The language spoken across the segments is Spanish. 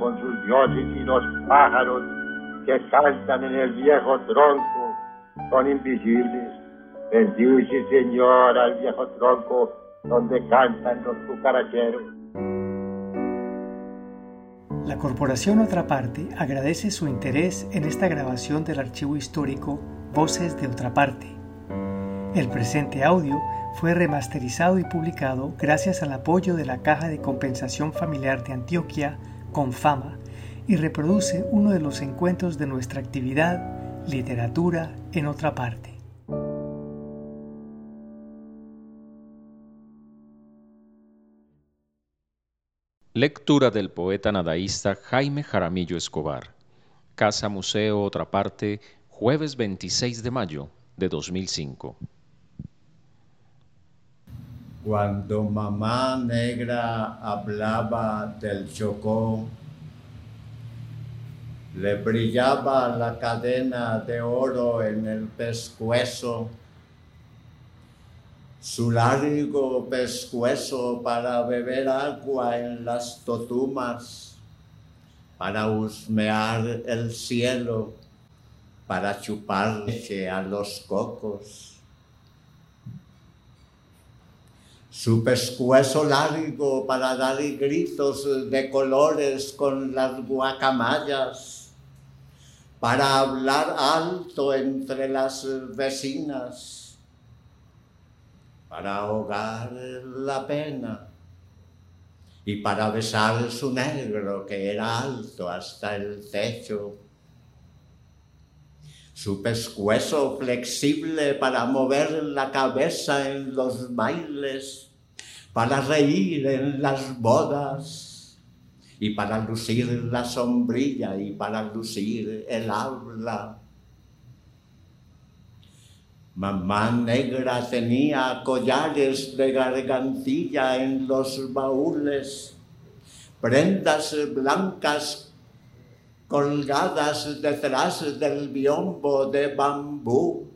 con sus dioses y los pájaros que cantan en el viejo tronco son invisibles. Bendice, Señor, al viejo tronco donde cantan los cucaracheros. La Corporación Otra Parte agradece su interés en esta grabación del archivo histórico Voces de Otra Parte. El presente audio fue remasterizado y publicado gracias al apoyo de la Caja de Compensación Familiar de Antioquia, Confama, y reproduce uno de los encuentros de nuestra actividad Literatura en otra parte. Lectura del poeta nadaísta Jaime Jaramillo Escobar. Casa Museo Otra Parte, jueves 26 de mayo de 2005. Cuando mamá negra hablaba del Chocó, le brillaba la cadena de oro en el pescuezo, su largo pescuezo para beber agua en las totumas, para husmear el cielo, para chupar leche a los cocos su pescuezo largo para dar gritos de colores con las guacamayas, para hablar alto entre las vecinas, para ahogar la pena y para besar su negro que era alto hasta el techo. Su pescuezo flexible para mover la cabeza en los bailes, para reír en las bodas y para lucir la sombrilla y para lucir el habla. Mamá negra tenía collares de gargantilla en los baúles, prendas blancas colgadas detrás del biombo de bambú,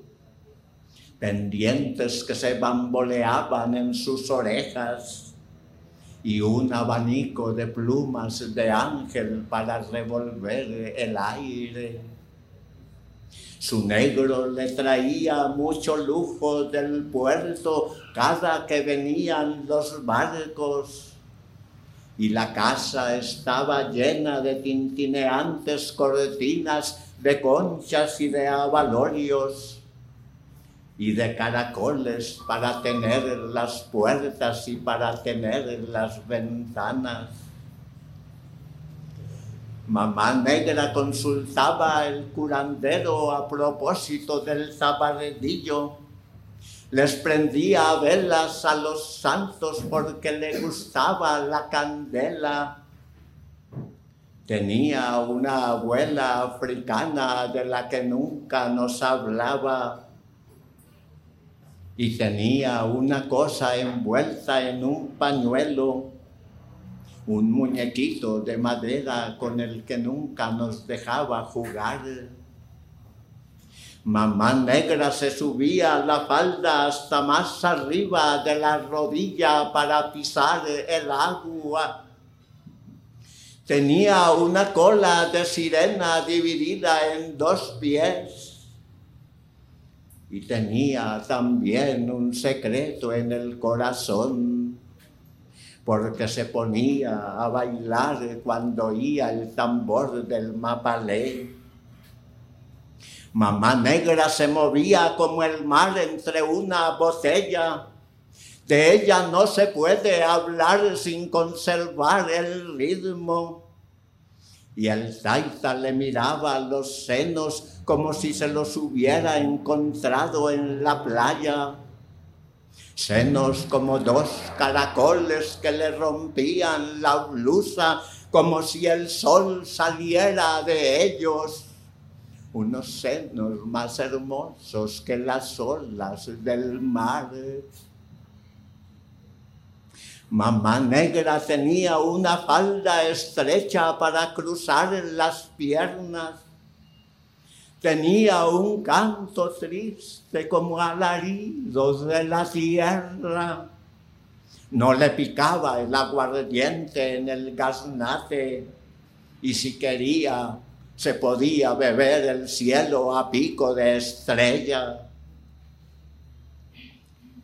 pendientes que se bamboleaban en sus orejas y un abanico de plumas de ángel para revolver el aire. Su negro le traía mucho lujo del puerto cada que venían los barcos y la casa estaba llena de tintineantes cortinas de conchas y de abalorios y de caracoles para tener las puertas y para tener las ventanas. Mamá negra consultaba el curandero a propósito del zaparedillo les prendía velas a los santos porque le gustaba la candela. Tenía una abuela africana de la que nunca nos hablaba y tenía una cosa envuelta en un pañuelo, un muñequito de madera con el que nunca nos dejaba jugar. Mamá negra se subía la falda hasta más arriba de la rodilla para pisar el agua. Tenía una cola de sirena dividida en dos pies. Y tenía también un secreto en el corazón, porque se ponía a bailar cuando oía el tambor del mapalé Mamá negra se movía como el mar entre una botella. De ella no se puede hablar sin conservar el ritmo. Y el taita le miraba los senos como si se los hubiera encontrado en la playa. Senos como dos caracoles que le rompían la blusa como si el sol saliera de ellos unos senos más hermosos que las olas del mar. Mamá negra tenía una falda estrecha para cruzar las piernas. Tenía un canto triste como alaridos de la tierra. No le picaba el aguardiente en el gaznate y si quería se podía beber el cielo a pico de estrella.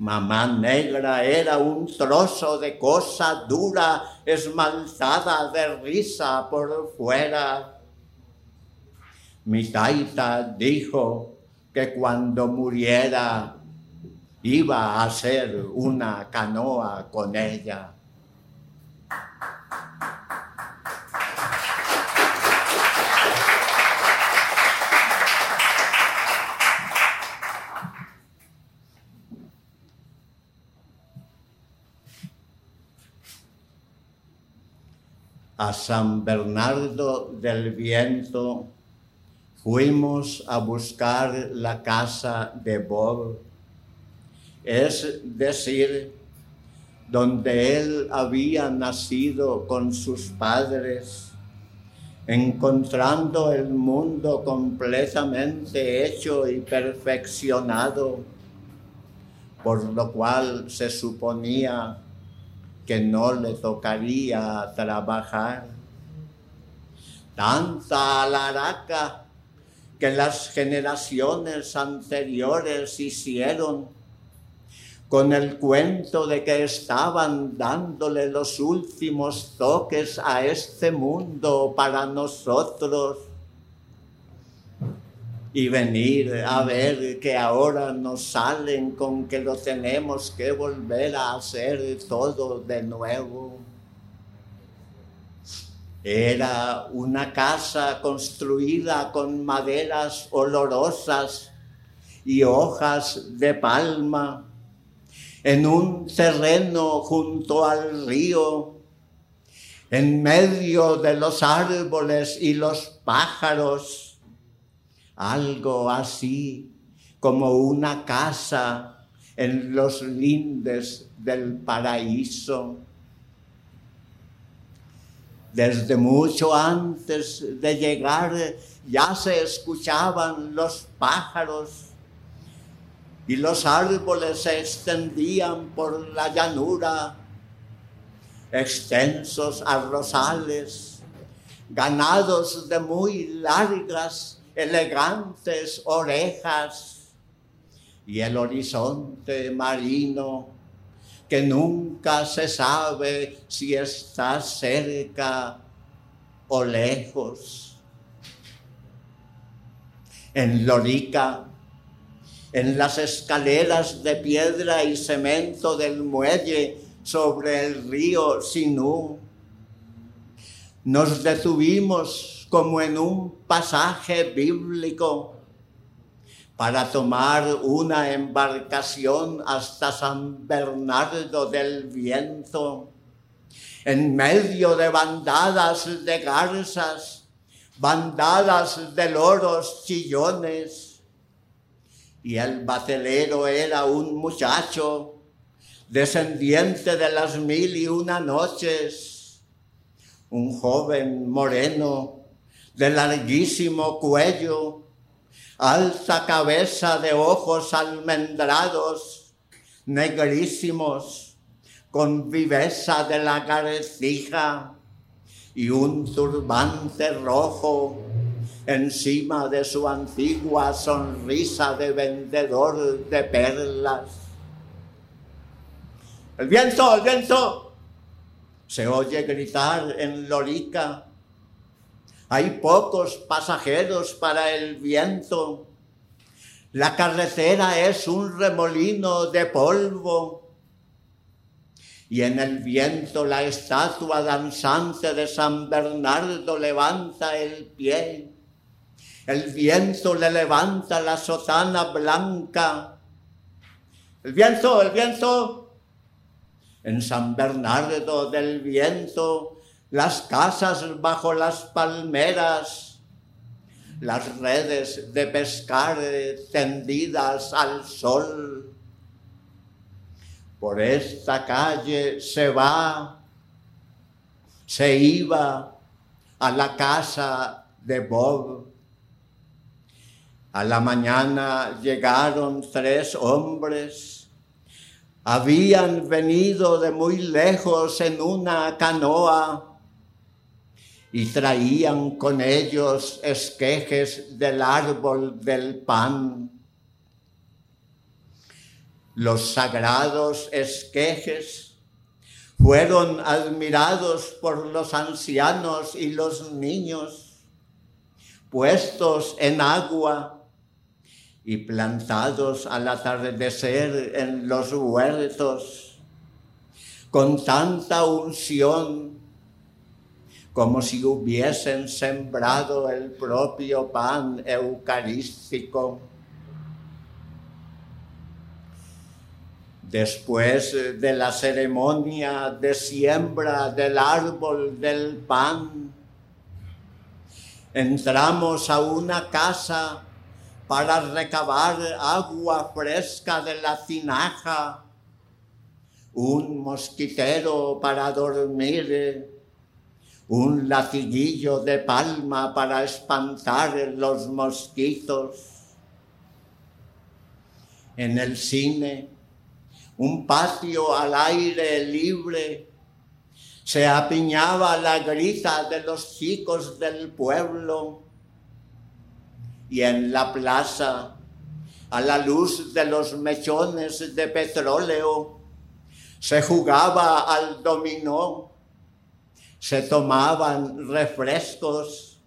Mamá negra era un trozo de cosa dura, esmaltada de risa por fuera. Mi taita dijo que cuando muriera iba a hacer una canoa con ella. A San Bernardo del Viento, fuimos a buscar la casa de Bob, es decir, donde él había nacido con sus padres, encontrando el mundo completamente hecho y perfeccionado, por lo cual se suponía que no le tocaría trabajar. Tanta alaraca que las generaciones anteriores hicieron con el cuento de que estaban dándole los últimos toques a este mundo para nosotros y venir a ver que ahora nos salen con que lo tenemos que volver a hacer todo de nuevo. Era una casa construida con maderas olorosas y hojas de palma en un terreno junto al río, en medio de los árboles y los pájaros algo así como una casa en los lindes del paraíso. Desde mucho antes de llegar ya se escuchaban los pájaros y los árboles se extendían por la llanura, extensos arrozales, ganados de muy largas elegantes orejas y el horizonte marino que nunca se sabe si está cerca o lejos. En Lorica, en las escaleras de piedra y cemento del muelle sobre el río Sinú, nos detuvimos como en un pasaje bíblico para tomar una embarcación hasta San Bernardo del Viento, en medio de bandadas de garzas, bandadas de loros chillones. Y el batelero era un muchacho descendiente de las mil y una noches, un joven moreno de larguísimo cuello, alta cabeza de ojos almendrados, negrísimos, con viveza de la garcija y un turbante rojo encima de su antigua sonrisa de vendedor de perlas. El viento, el viento. Se oye gritar en Lorica hay pocos pasajeros para el viento. La carretera es un remolino de polvo. Y en el viento la estatua danzante de San Bernardo levanta el pie. El viento le levanta la sotana blanca. El viento, el viento. En San Bernardo del viento las casas bajo las palmeras, las redes de pescar tendidas al sol. Por esta calle se va, se iba a la casa de Bob. A la mañana llegaron tres hombres. Habían venido de muy lejos en una canoa y traían con ellos esquejes del árbol del pan. Los sagrados esquejes fueron admirados por los ancianos y los niños, puestos en agua y plantados al atardecer en los huertos, con tanta unción como si hubiesen sembrado el propio pan eucarístico. Después de la ceremonia de siembra del árbol del pan, entramos a una casa para recabar agua fresca de la tinaja, un mosquitero para dormir un latiguillo de palma para espantar los mosquitos. En el cine, un patio al aire libre, se apiñaba la grita de los chicos del pueblo y en la plaza, a la luz de los mechones de petróleo, se jugaba al dominó se tomaban refrescos,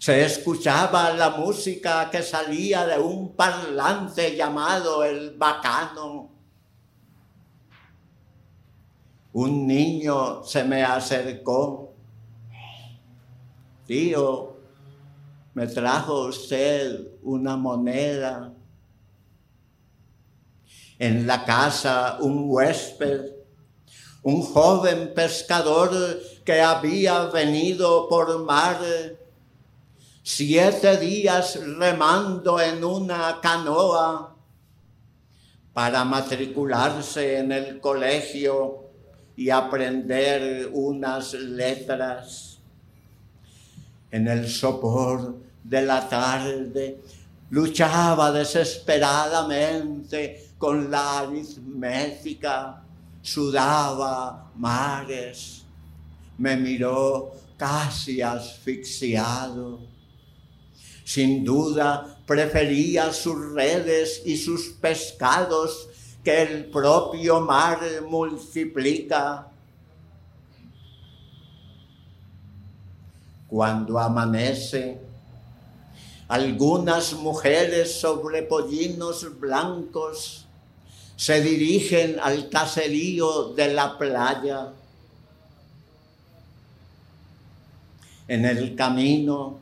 se escuchaba la música que salía de un parlante llamado el bacano. Un niño se me acercó. Tío, me trajo usted una moneda. En la casa un huésped un joven pescador que había venido por mar siete días remando en una canoa para matricularse en el colegio y aprender unas letras. En el sopor de la tarde luchaba desesperadamente con la aritmética sudaba mares, me miró casi asfixiado. Sin duda prefería sus redes y sus pescados que el propio mar multiplica. Cuando amanece, algunas mujeres sobre pollinos blancos se dirigen al caserío de la playa. En el camino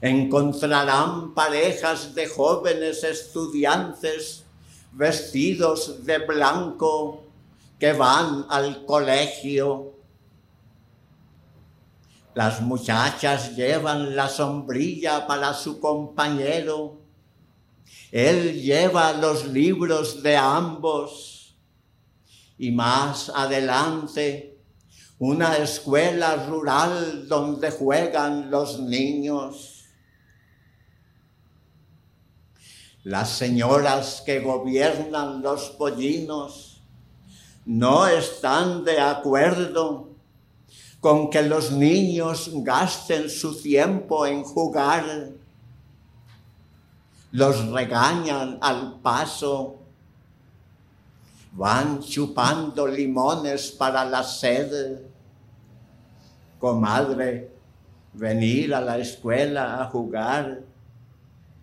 encontrarán parejas de jóvenes estudiantes vestidos de blanco que van al colegio. Las muchachas llevan la sombrilla para su compañero él lleva los libros de ambos y más adelante una escuela rural donde juegan los niños. Las señoras que gobiernan los pollinos no están de acuerdo con que los niños gasten su tiempo en jugar los regañan al paso, van chupando limones para la sed. Comadre, venir a la escuela a jugar.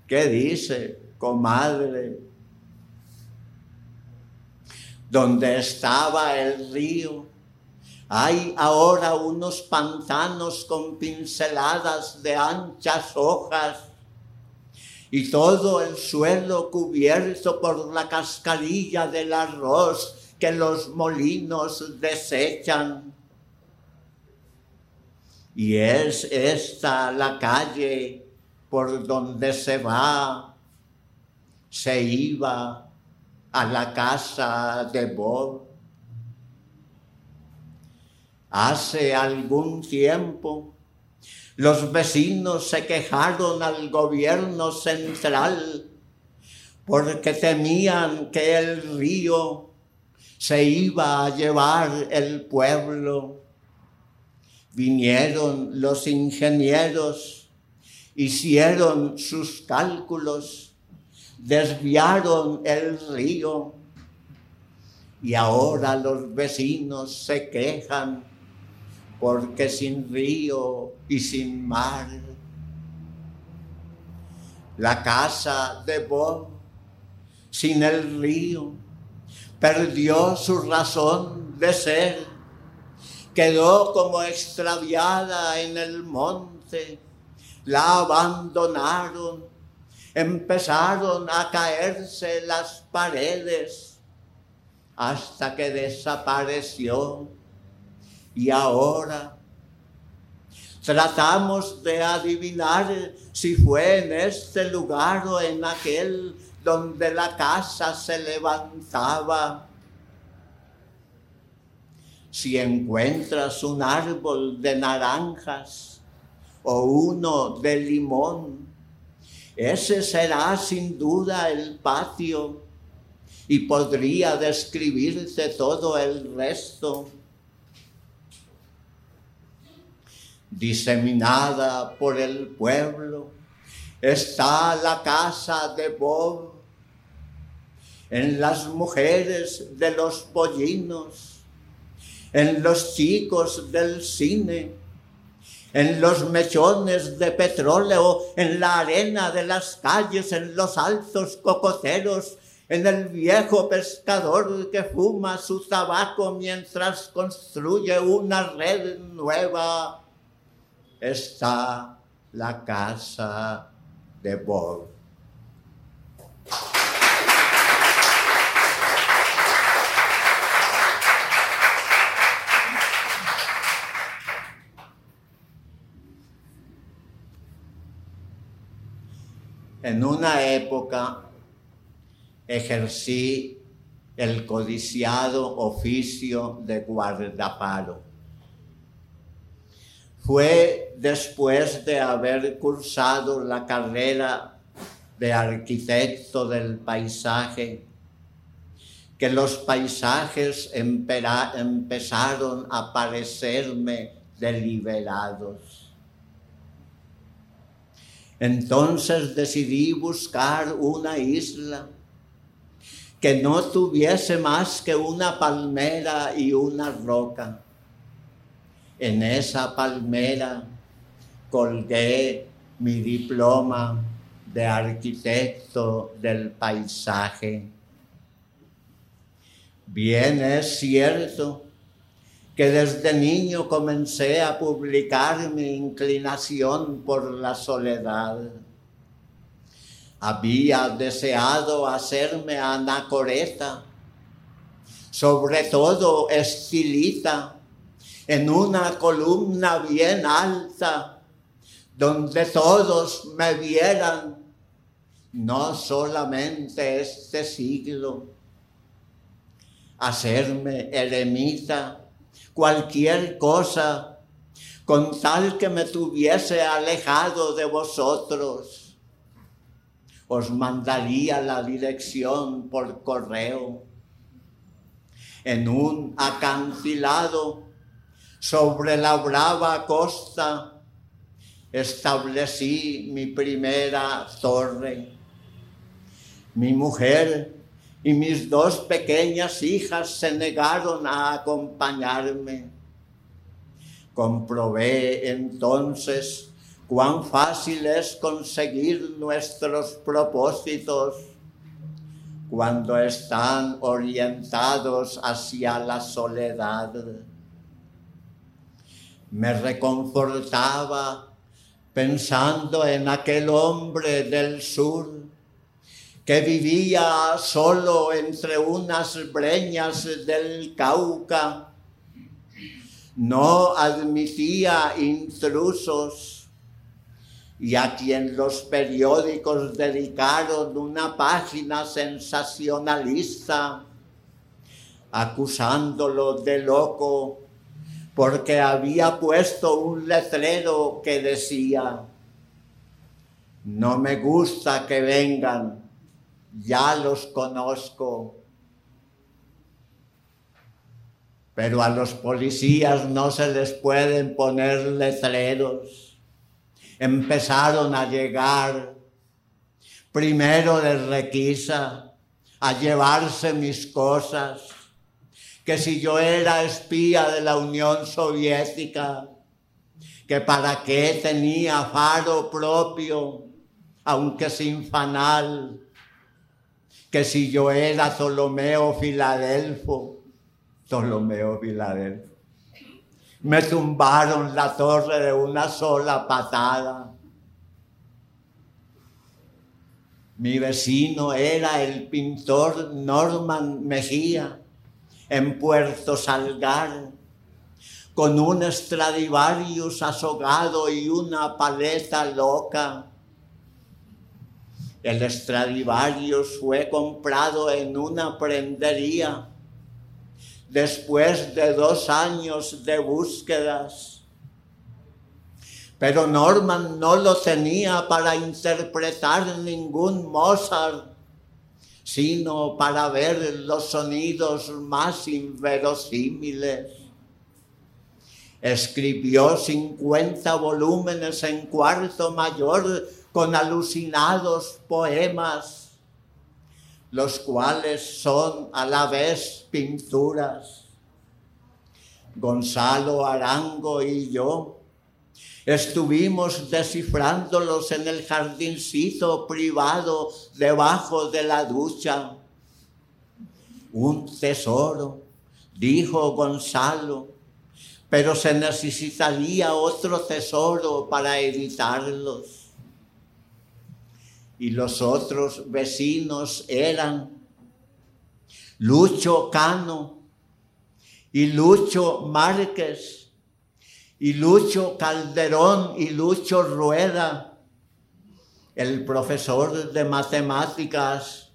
¿Qué dice, comadre? Donde estaba el río, hay ahora unos pantanos con pinceladas de anchas hojas y todo el suelo cubierto por la cascarilla del arroz que los molinos desechan. Y es esta la calle por donde se va, se iba a la casa de Bob. Hace algún tiempo los vecinos se quejaron al gobierno central porque temían que el río se iba a llevar el pueblo. Vinieron los ingenieros, hicieron sus cálculos, desviaron el río y ahora los vecinos se quejan porque sin río y sin mar. La casa de Bob, sin el río, perdió su razón de ser quedó como extraviada en el monte, la abandonaron, empezaron a caerse las paredes hasta que desapareció y ahora tratamos de adivinar si fue en este lugar o en aquel donde la casa se levantaba si encuentras un árbol de naranjas o uno de limón, ese será sin duda el patio y podría describirte todo el resto. Diseminada por el pueblo. Está la casa de Bob, en las mujeres de los pollinos en los chicos del cine, en los mechones de petróleo, en la arena de las calles, en los altos cocoteros, en el viejo pescador que fuma su tabaco mientras construye una red nueva, está la casa de Bob. En una época ejercí el codiciado oficio de guardaparo. Fue después de haber cursado la carrera de arquitecto del paisaje que los paisajes empezaron a parecerme deliberados. Entonces decidí buscar una isla que no tuviese más que una palmera y una roca. En esa palmera colgué mi diploma de arquitecto del paisaje. Bien es cierto que desde niño comencé a publicar mi inclinación por la soledad. Había deseado hacerme anacoreta, sobre todo estilita, en una columna bien alta, donde todos me vieran, no solamente este siglo, hacerme eremita cualquier cosa con tal que me tuviese alejado de vosotros. Os mandaría la dirección por correo. En un acantilado sobre la brava costa establecí mi primera torre. Mi mujer y mis dos pequeñas hijas se negaron a acompañarme. Comprobé entonces cuán fácil es conseguir nuestros propósitos cuando están orientados hacia la soledad. Me reconfortaba pensando en aquel hombre del sur que vivía solo entre unas breñas del Cauca, no admitía intrusos y a quien los periódicos dedicaron una página sensacionalista acusándolo de loco porque había puesto un letrero que decía, no me gusta que vengan ya los conozco. Pero a los policías no se les pueden poner letreros. Empezaron a llegar, primero de requisa, a llevarse mis cosas, que si yo era espía de la Unión Soviética, que para qué tenía faro propio, aunque sin fanal, que si yo era Ptolomeo Filadelfo, Ptolomeo Filadelfo, me tumbaron la torre de una sola patada. Mi vecino era el pintor Norman Mejía en Puerto Salgar con un Stradivarius azogado y una paleta loca. El Stradivarius fue comprado en una prendería después de dos años de búsquedas. Pero Norman no lo tenía para interpretar ningún Mozart, sino para ver los sonidos más inverosímiles Escribió 50 volúmenes en cuarto mayor con alucinados poemas, los cuales son a la vez pinturas. Gonzalo Arango y yo estuvimos descifrándolos en el jardincito privado debajo de la ducha. Un tesoro, dijo Gonzalo, pero se necesitaría otro tesoro para editarlos. Y los otros vecinos eran Lucho Cano y Lucho Márquez y Lucho Calderón y Lucho Rueda, el profesor de matemáticas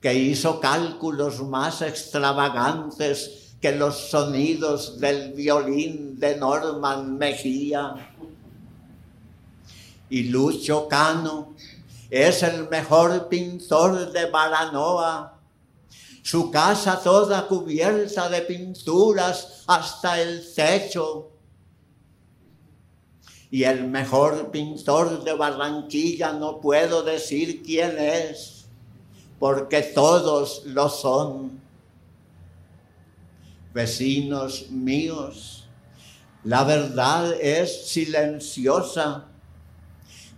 que hizo cálculos más extravagantes que los sonidos del violín de Norman Mejía. Y Lucho Cano es el mejor pintor de Baranoa. Su casa toda cubierta de pinturas hasta el techo. Y el mejor pintor de Barranquilla no puedo decir quién es, porque todos lo son vecinos míos, la verdad es silenciosa.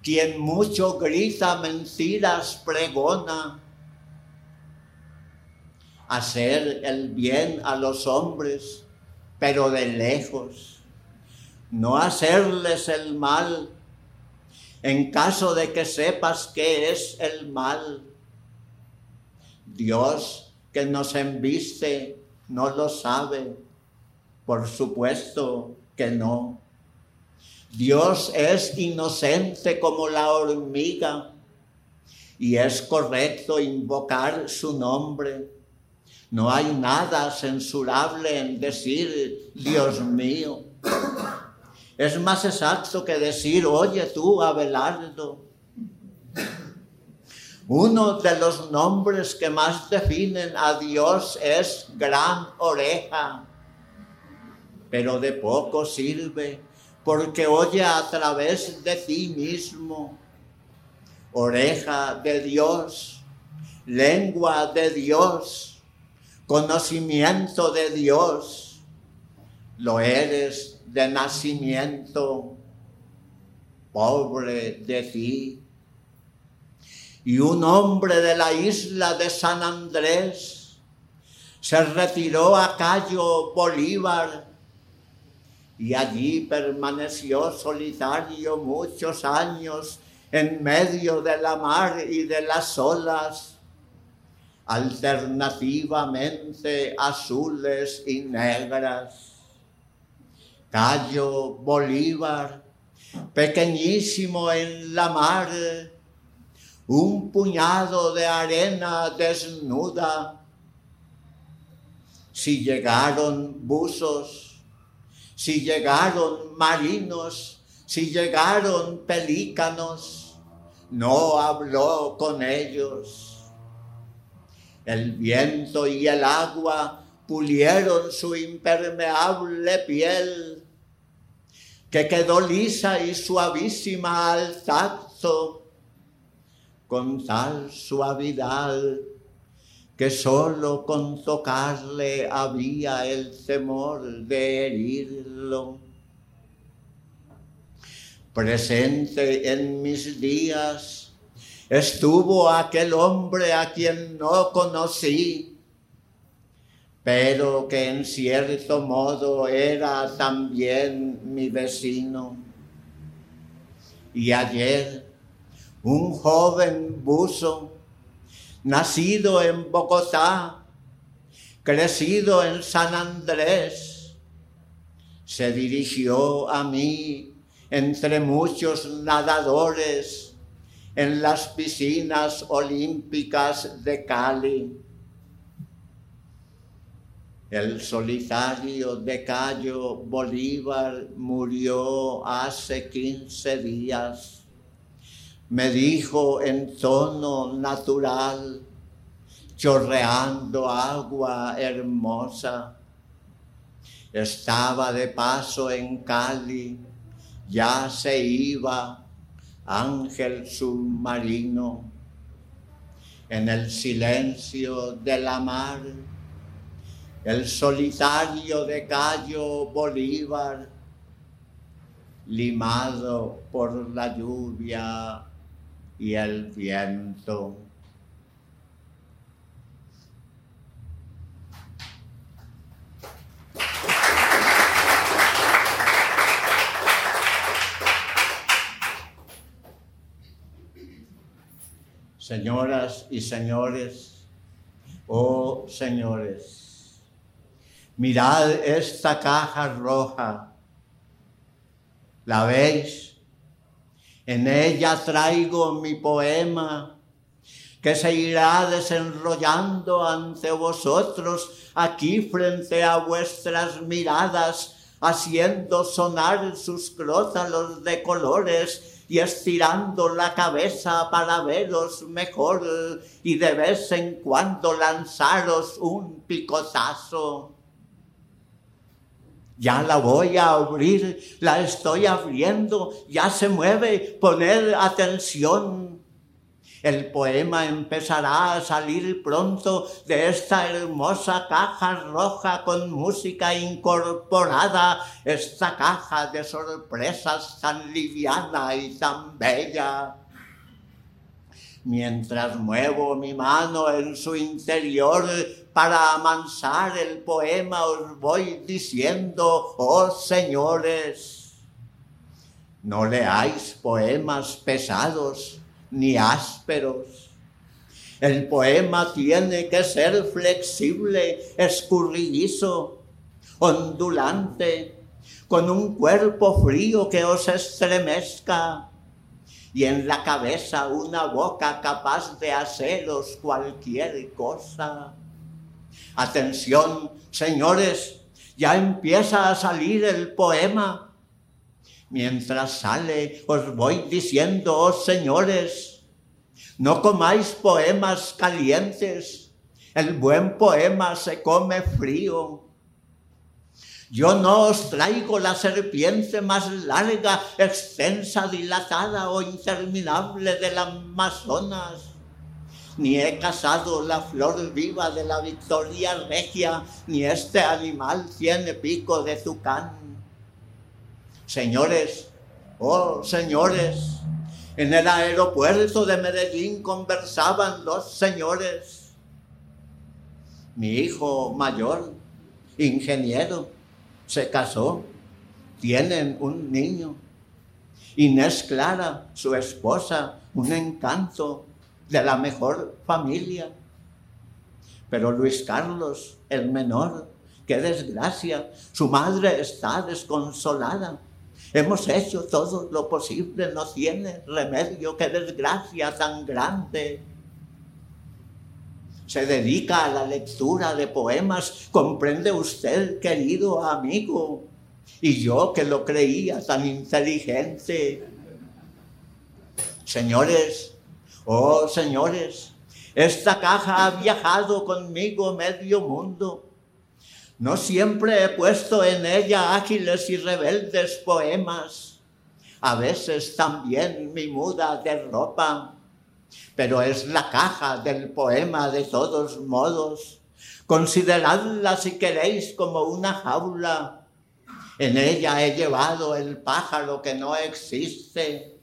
Quien mucho grita mentiras pregona. Hacer el bien a los hombres, pero de lejos. No hacerles el mal en caso de que sepas qué es el mal. Dios que nos embiste no lo sabe. Por supuesto que no. Dios es inocente como la hormiga y es correcto invocar su nombre. No hay nada censurable en decir, Dios mío. Es más exacto que decir, oye tú, Abelardo. Uno de los nombres que más definen a Dios es gran oreja, pero de poco sirve porque oye a través de ti mismo. Oreja de Dios, lengua de Dios, conocimiento de Dios. Lo eres de nacimiento, pobre de ti y un hombre de la isla de San Andrés se retiró a Cayo Bolívar y allí permaneció solitario muchos años en medio de la mar y de las olas, alternativamente azules y negras. Cayo Bolívar, pequeñísimo en la mar, un puñado de arena desnuda. Si llegaron buzos, si llegaron marinos, si llegaron pelícanos, no habló con ellos. El viento y el agua pulieron su impermeable piel, que quedó lisa y suavísima al tacto, con tal suavidad que solo con tocarle había el temor de herirlo. Presente en mis días estuvo aquel hombre a quien no conocí, pero que en cierto modo era también mi vecino. Y ayer un joven buzo, nacido en Bogotá, crecido en San Andrés, se dirigió a mí entre muchos nadadores en las piscinas olímpicas de Cali el solitario de Cayo Bolívar murió hace 15 días. Me dijo en tono natural, chorreando agua hermosa. Estaba de paso en Cali, ya se iba ángel submarino. En el silencio de la mar el solitario de Cayo Bolívar, limado por la lluvia y el viento. Señoras y señores, oh señores, mirad esta caja roja. ¿La veis? En ella traigo mi poema que se irá desenrollando ante vosotros aquí frente a vuestras miradas, haciendo sonar sus crótalos de colores y estirando la cabeza para veros mejor y de vez en cuando lanzaros un picotazo ya la voy a abrir, la estoy abriendo, ya se mueve, poner atención. El poema empezará a salir pronto de esta hermosa caja roja con música incorporada, esta caja de sorpresas tan liviana y tan bella. Mientras muevo mi mano en su interior, para amansar el poema os voy diciendo, oh señores, no leáis poemas pesados ni ásperos. El poema tiene que ser flexible, escurridizo, ondulante, con un cuerpo frío que os estremezca y en la cabeza una boca capaz de haceros cualquier cosa. Atención, señores, ya empieza a salir el poema. Mientras sale, os voy diciendo, oh señores, no comáis poemas calientes. El buen poema se come frío. Yo no os traigo la serpiente más larga, extensa, dilatada o interminable del Amazonas ni he casado la flor viva de la victoria regia, ni este animal tiene pico de tucán. Señores, oh señores, en el aeropuerto de Medellín conversaban dos señores. Mi hijo mayor, ingeniero, se casó, tienen un niño. Inés Clara, su esposa, un encanto, de la mejor familia. Pero Luis Carlos, el menor, qué desgracia, su madre está desconsolada. Hemos hecho todo lo posible, no tiene remedio, qué desgracia tan grande. Se dedica a la lectura de poemas, comprende usted, querido amigo, y yo que lo creía tan inteligente. Señores, Oh, señores, esta caja ha viajado conmigo medio mundo. No siempre he puesto en ella ágiles y rebeldes poemas, a veces también mi muda de ropa, pero es la caja del poema de todos modos. Consideradla si queréis como una jaula. En ella he llevado el pájaro que no existe.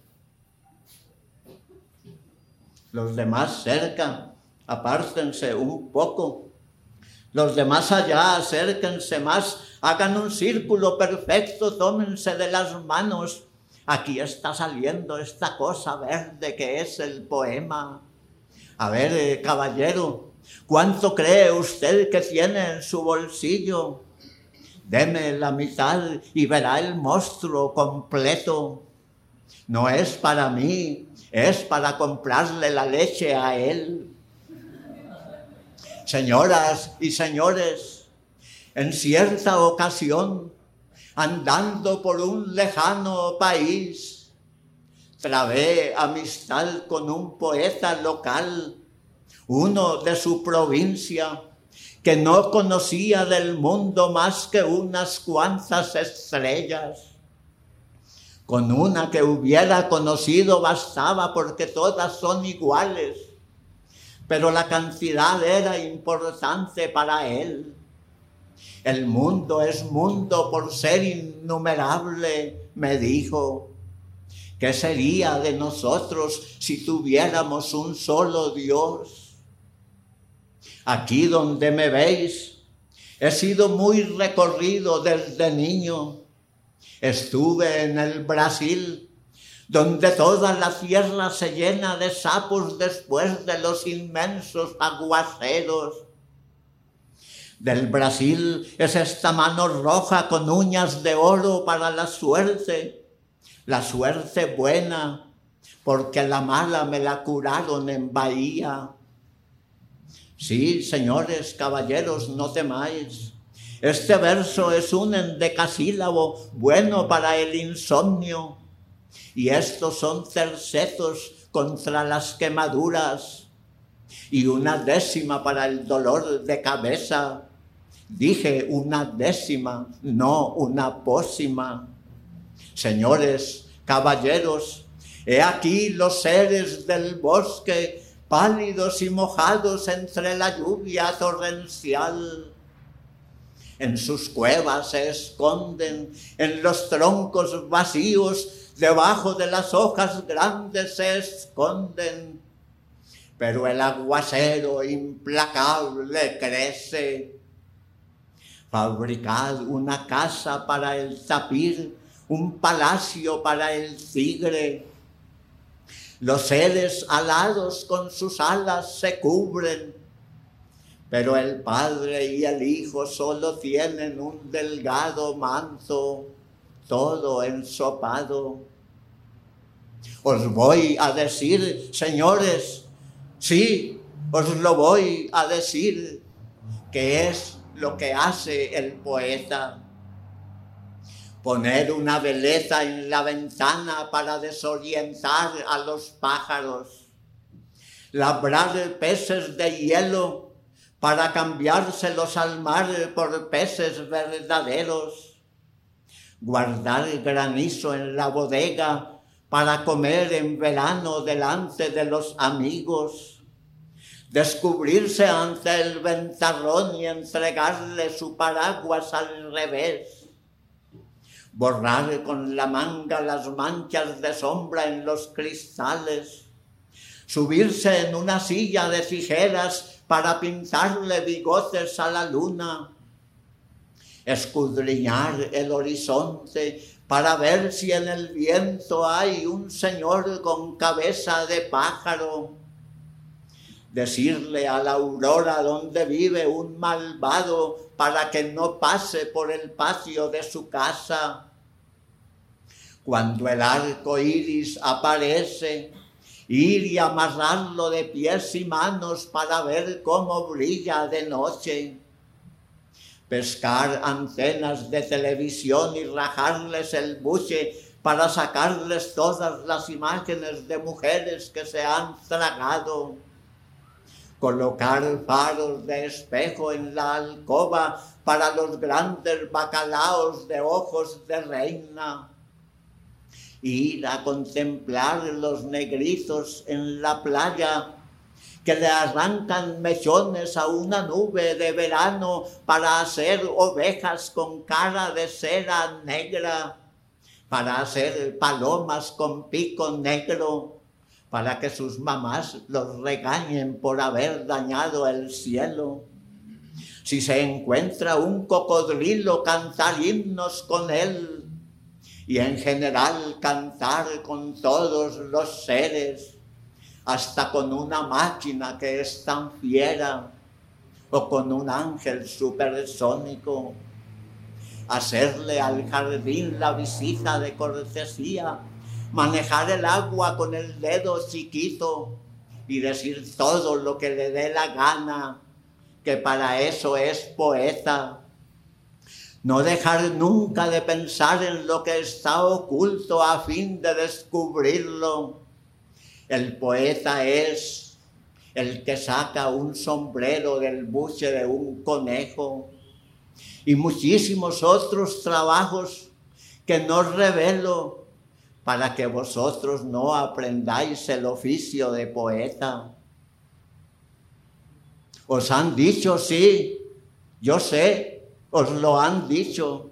Los demás cerca, apártense un poco los de más allá, acérquense más, hagan un círculo perfecto, tómense de las manos. Aquí está saliendo esta cosa verde que es el poema. A ver, eh, caballero, ¿cuánto cree usted que tiene en su bolsillo? Deme la mitad y verá el monstruo completo. No es para mí, es para comprarle la leche a él. Señoras y señores, en cierta ocasión, andando por un lejano país, trabé amistad con un poeta local, uno de su provincia, que no conocía del mundo más que unas cuantas estrellas. Con una que hubiera conocido bastaba porque todas son iguales pero la cantidad era importante para él. El mundo es mundo por ser innumerable, me dijo. ¿Qué sería de nosotros si tuviéramos un solo Dios? Aquí donde me veis, he sido muy recorrido desde niño. Estuve en el Brasil donde toda la tierra se llena de sapos después de los inmensos aguaceros. Del Brasil es esta mano roja con uñas de oro para la suerte, la suerte buena, porque la mala me la curaron en Bahía. Sí, señores, caballeros, no temáis. Este verso es un endecasílabo bueno para el insomnio y estos son tercetos contra las quemaduras y una décima para el dolor de cabeza. Dije una décima, no una pócima. Señores, caballeros, he aquí los seres del bosque, pálidos y mojados entre la lluvia torrencial. En sus cuevas se esconden, en los troncos vacíos debajo de las hojas grandes se esconden, pero el aguacero implacable crece. Fabricad una casa para el tapir, un palacio para el tigre. Los seres alados con sus alas se cubren, pero el Padre y el Hijo solo tienen un delgado manto todo ensopado. Os voy a decir, señores, sí, os lo voy a decir, que es lo que hace el poeta. Poner una veleta en la ventana para desorientar a los pájaros. Labrar peces de hielo para cambiárselos al mar por peces verdaderos. Guardar granizo en la bodega para comer en verano delante de los amigos, descubrirse ante el ventarrón y entregarle su paraguas al revés, borrar con la manga las manchas de sombra en los cristales, subirse en una silla de tijeras para pintarle bigotes a la luna, escudriñar el horizonte para ver si en el viento hay un señor con cabeza de pájaro. Decirle a la aurora donde vive un malvado para que no pase por el patio de su casa. Cuando el arco iris aparece, ir y amarrarlo de pies y manos para ver cómo brilla de noche pescar antenas de televisión y rajarles el buche para sacarles todas las imágenes de mujeres que se han tragado. colocar faros de espejo en la alcoba para los grandes bacalaos de ojos de reina, ir a contemplar los negritos en la playa que le arrancan mechones a una nube de verano para hacer ovejas con cara de cera negra, para hacer palomas con pico negro, para que sus mamás los regañen por haber dañado el cielo. Si se encuentra un cocodrilo, cantar himnos con él y en general cantar con todos los seres hasta con una máquina que es tan fiera o con un ángel supersónico, hacerle al jardín la visita de cortesía, manejar el agua con el dedo chiquito y decir todo lo que le dé la gana, que para eso es poeta. No dejar nunca de pensar en lo que está oculto a fin de descubrirlo el poeta es el que saca un sombrero del buche de un conejo y muchísimos otros trabajos que no revelo para que vosotros no aprendáis el oficio de poeta. Os han dicho, sí, yo sé, os lo han dicho,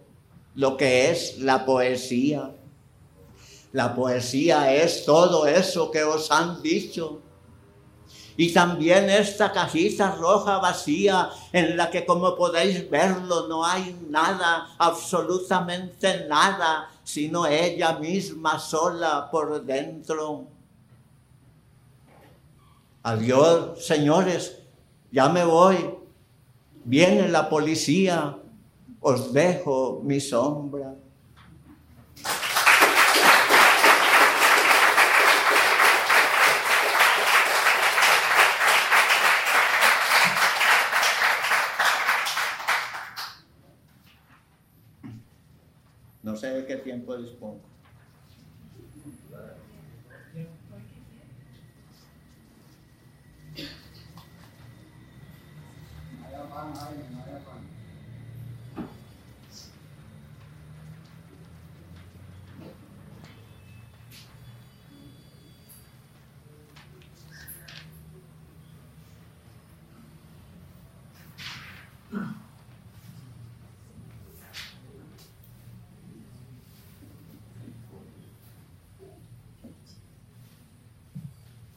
lo que es la poesía. La poesía es todo eso que os han dicho. Y también esta cajita roja vacía en la que como podéis verlo no hay nada, absolutamente nada, sino ella misma sola por dentro. Adiós, señores, ya me voy. Viene la policía, os dejo mi sombra. No sé de qué tiempo dispongo.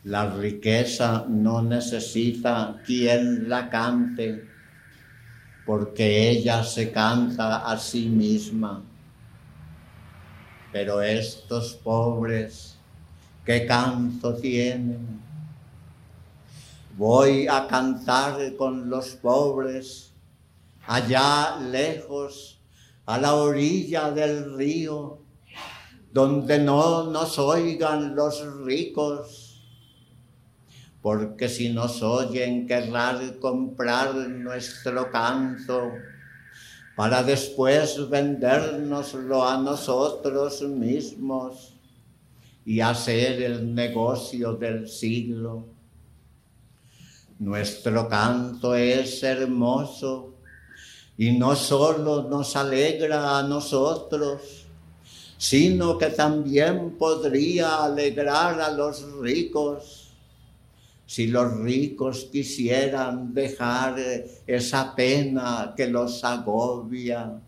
La riqueza no necesita quien la cante, porque ella se canta a sí misma. Pero estos pobres, ¿qué canto tienen? Voy a cantar con los pobres allá lejos, a la orilla del río, donde no nos oigan los ricos porque si nos oyen querrán comprar nuestro canto para después vendérnoslo a nosotros mismos y hacer el negocio del siglo. Nuestro canto es hermoso y no solo nos alegra a nosotros, sino que también podría alegrar a los ricos si los ricos quisieran dejar esa pena que los agobia.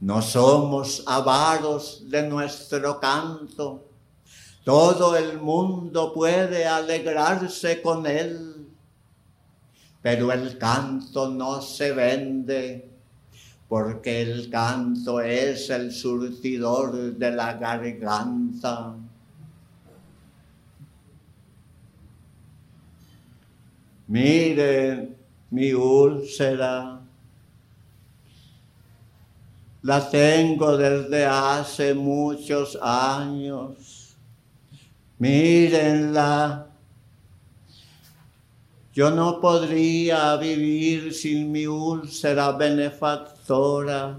No somos avaros de nuestro canto, todo el mundo puede alegrarse con él, pero el canto no se vende, porque el canto es el surtidor de la garganta. Miren mi úlcera. La tengo desde hace muchos años. Mírenla. Yo no podría vivir sin mi úlcera benefactora.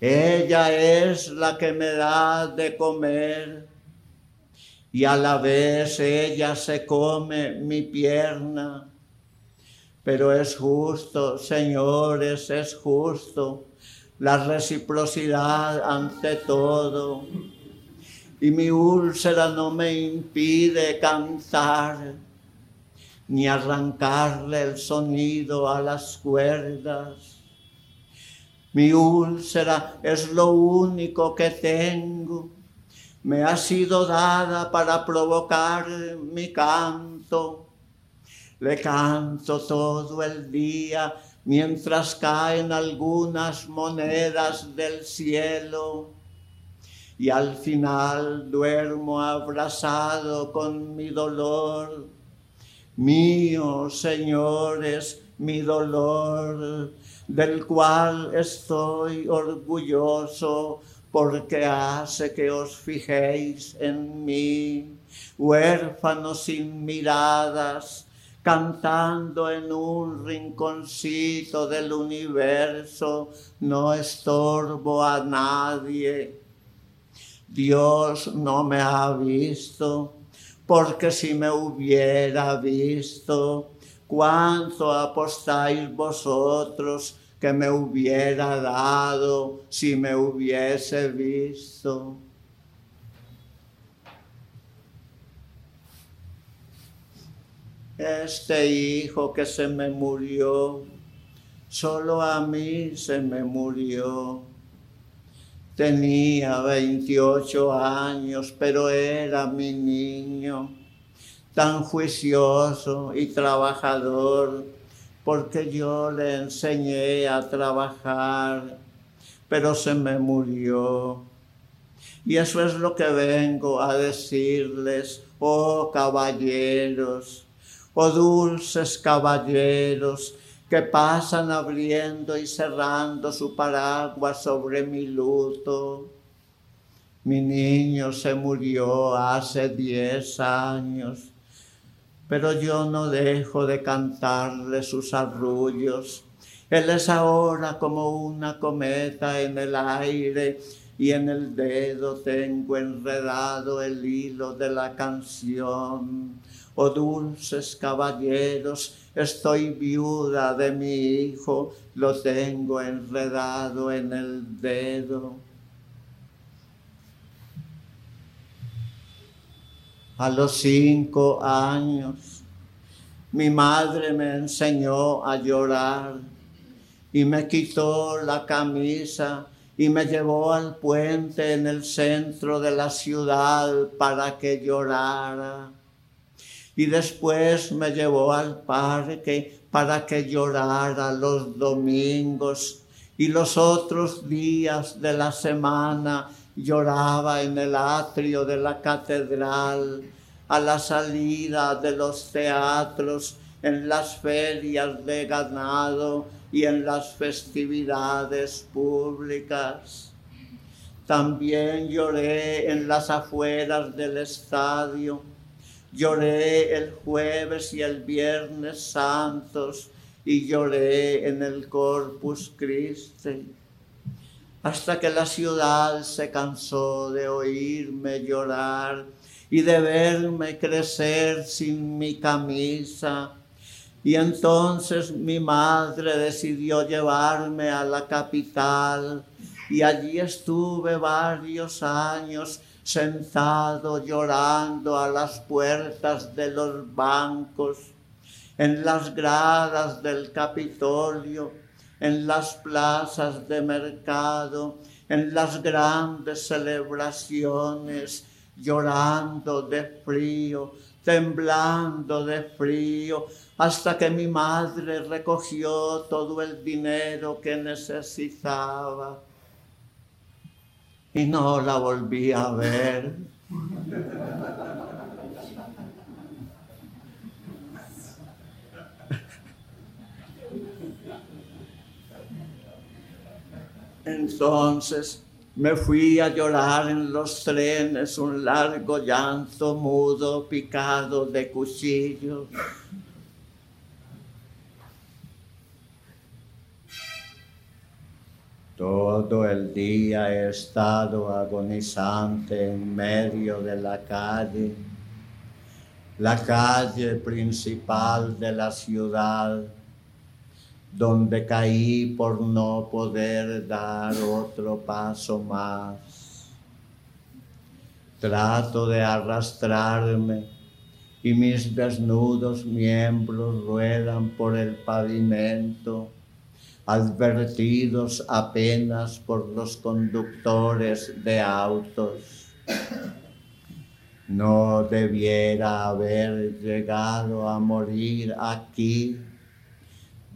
Ella es la que me da de comer y a la vez ella se come mi pierna. Pero es justo, señores, es justo la reciprocidad ante todo. Y mi úlcera no me impide cantar ni arrancarle el sonido a las cuerdas. Mi úlcera es lo único que tengo. Me ha sido dada para provocar mi canto. Le canto todo el día mientras caen algunas monedas del cielo. Y al final duermo abrazado con mi dolor Mío, señores, mi dolor, del cual estoy orgulloso, porque hace que os fijéis en mí, huérfanos sin miradas, cantando en un rinconcito del universo, no estorbo a nadie. Dios no me ha visto, porque si me hubiera visto, cuánto apostáis vosotros que me hubiera dado si me hubiese visto. Este hijo que se me murió, solo a mí se me murió Tenía 28 años, pero era mi niño, tan juicioso y trabajador, porque yo le enseñé a trabajar, pero se me murió. Y eso es lo que vengo a decirles, oh caballeros, oh dulces caballeros, que pasan abriendo y cerrando su paraguas sobre mi luto. Mi niño se murió hace diez años, pero yo no dejo de cantarle sus arrullos. Él es ahora como una cometa en el aire y en el dedo tengo enredado el hilo de la canción. Oh dulces caballeros, estoy viuda de mi hijo, lo tengo enredado en el dedo. A los cinco años, mi madre me enseñó a llorar y me quitó la camisa y me llevó al puente en el centro de la ciudad para que llorara. Y después me llevó al parque para que llorara los domingos y los otros días de la semana lloraba en el atrio de la catedral, a la salida de los teatros, en las ferias de ganado y en las festividades públicas. También lloré en las afueras del estadio Lloré el jueves y el viernes santos y lloré en el Corpus Christi, hasta que la ciudad se cansó de oírme llorar y de verme crecer sin mi camisa. Y entonces mi madre decidió llevarme a la capital y allí estuve varios años sentado llorando a las puertas de los bancos, en las gradas del Capitolio, en las plazas de mercado, en las grandes celebraciones, llorando de frío, temblando de frío, hasta que mi madre recogió todo el dinero que necesitaba y no la volví a ver. Entonces me fui a llorar en los trenes un largo llanto mudo picado de cuchillos. Todo el día he estado agonizante en medio de la calle, la calle principal de la ciudad, donde caí por no poder dar otro paso más. Trato de arrastrarme y mis desnudos miembros ruedan por el pavimento advertidos apenas por los conductores de autos. No debiera haber llegado a morir aquí,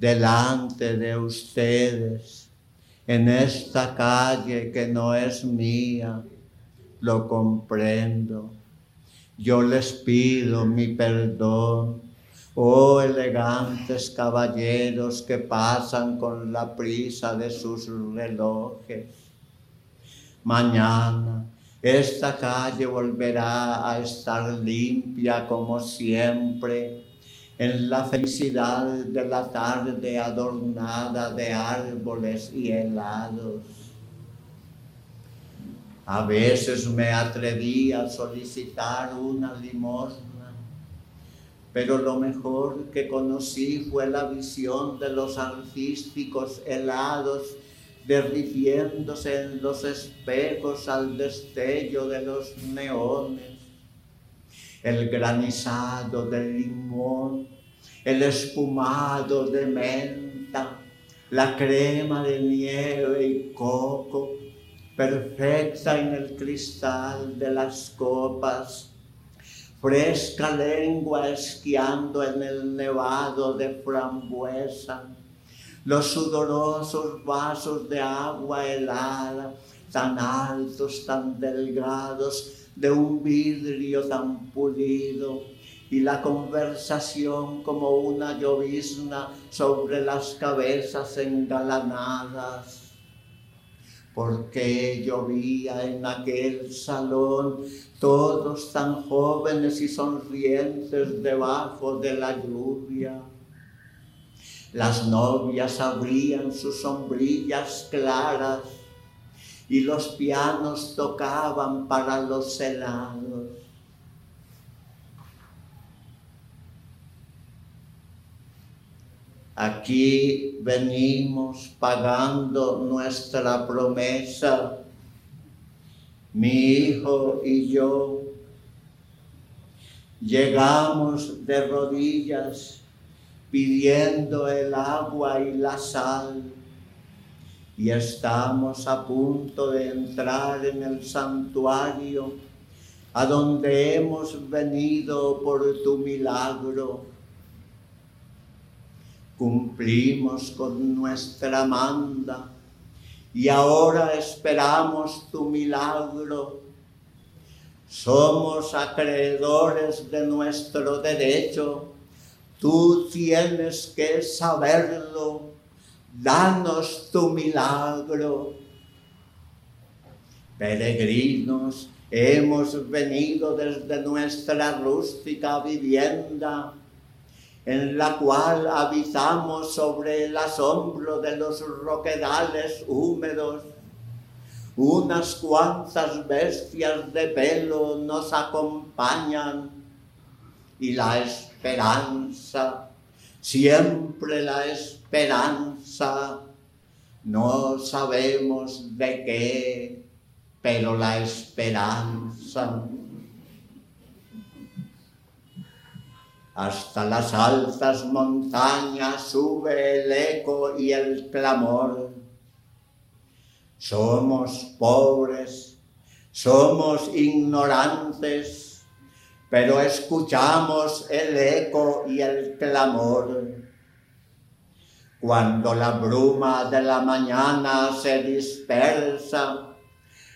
delante de ustedes, en esta calle que no es mía, lo comprendo. Yo les pido mi perdón Oh elegantes caballeros que pasan con la prisa de sus relojes. Mañana esta calle volverá a estar limpia como siempre, en la felicidad de la tarde adornada de árboles y helados. A veces me atreví a solicitar una limosna pero lo mejor que conocí fue la visión de los artísticos helados derritiéndose en los espejos al destello de los neones, el granizado de limón, el espumado de menta, la crema de nieve y coco, perfecta en el cristal de las copas fresca lengua esquiando en el nevado de frambuesa, los sudorosos vasos de agua helada, tan altos, tan delgados, de un vidrio tan pulido, y la conversación como una llovizna sobre las cabezas engalanadas porque llovía en aquel salón, todos tan jóvenes y sonrientes debajo de la lluvia. Las novias abrían sus sombrillas claras y los pianos tocaban para los helados. Aquí venimos pagando nuestra promesa, mi hijo y yo. Llegamos de rodillas pidiendo el agua y la sal y estamos a punto de entrar en el santuario a donde hemos venido por tu milagro cumplimos con nuestra manda y ahora esperamos tu milagro. Somos acreedores de nuestro derecho. Tú tienes que saberlo. Danos tu milagro. Peregrinos, hemos venido desde nuestra rústica vivienda en la cual habitamos sobre el asombro de los roquedales húmedos. Unas cuantas bestias de pelo nos acompañan y la esperanza, siempre la esperanza, no sabemos de qué, pero la esperanza Hasta las altas montañas sube el eco y el clamor. Somos pobres, somos ignorantes, pero escuchamos el eco y el clamor. Cuando la bruma de la mañana se dispersa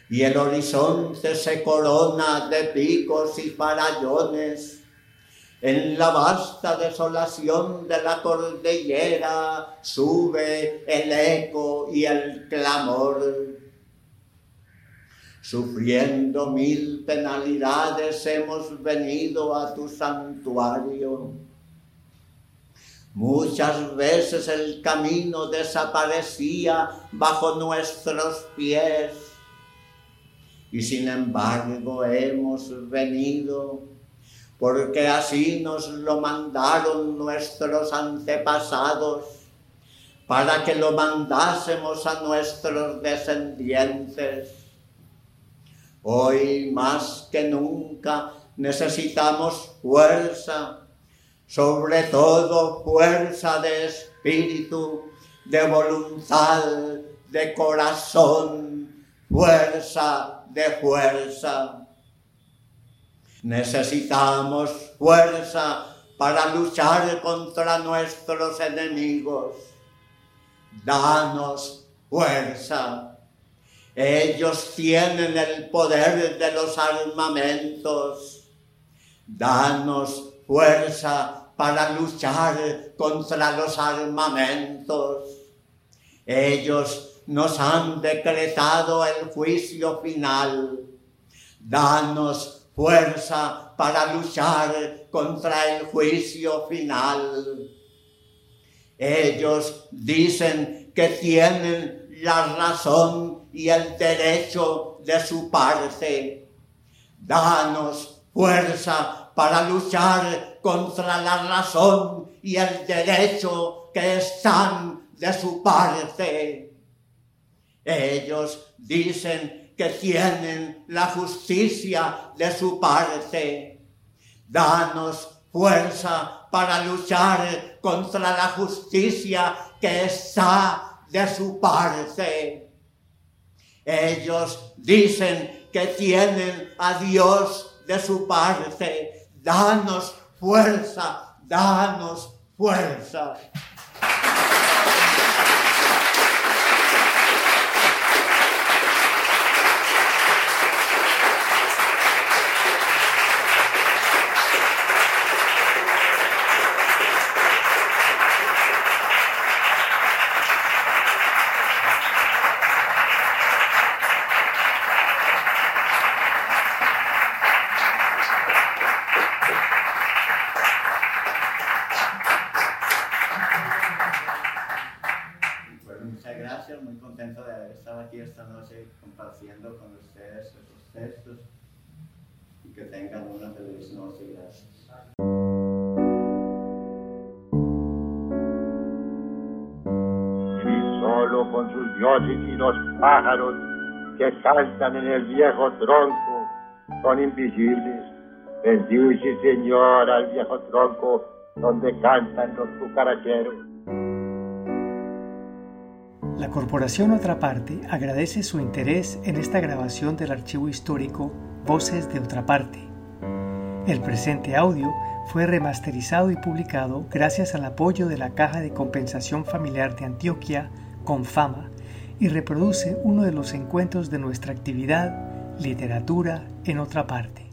y el horizonte se corona de picos y farallones, en la vasta desolación de la cordillera sube el eco y el clamor. Sufriendo mil penalidades hemos venido a tu santuario. Muchas veces el camino desaparecía bajo nuestros pies y sin embargo hemos venido porque así nos lo mandaron nuestros antepasados para que lo mandásemos a nuestros descendientes. Hoy más que nunca necesitamos fuerza, sobre todo fuerza de espíritu, de voluntad, de corazón, fuerza de fuerza. Necesitamos fuerza para luchar contra nuestros enemigos. Danos fuerza. Ellos tienen el poder de los armamentos. Danos fuerza para luchar contra los armamentos. Ellos nos han decretado el juicio final. Danos fuerza para luchar contra el juicio final. Ellos dicen que tienen la razón y el derecho de su parte. Danos fuerza para luchar contra la razón y el derecho que están de su parte. Ellos dicen que tienen la justicia de su parte. Danos fuerza para luchar contra la justicia que está de su parte. Ellos dicen que tienen a Dios de su parte. Danos fuerza, danos fuerza. Con sus dioses y los pájaros que cantan en el viejo tronco son invisibles. Bendice, Señor, al viejo tronco donde cantan los cucaracheros. La Corporación Otra Parte agradece su interés en esta grabación del archivo histórico Voces de Otra Parte. El presente audio fue remasterizado y publicado gracias al apoyo de la Caja de Compensación Familiar de Antioquia con fama y reproduce uno de los encuentros de nuestra actividad Literatura en otra parte.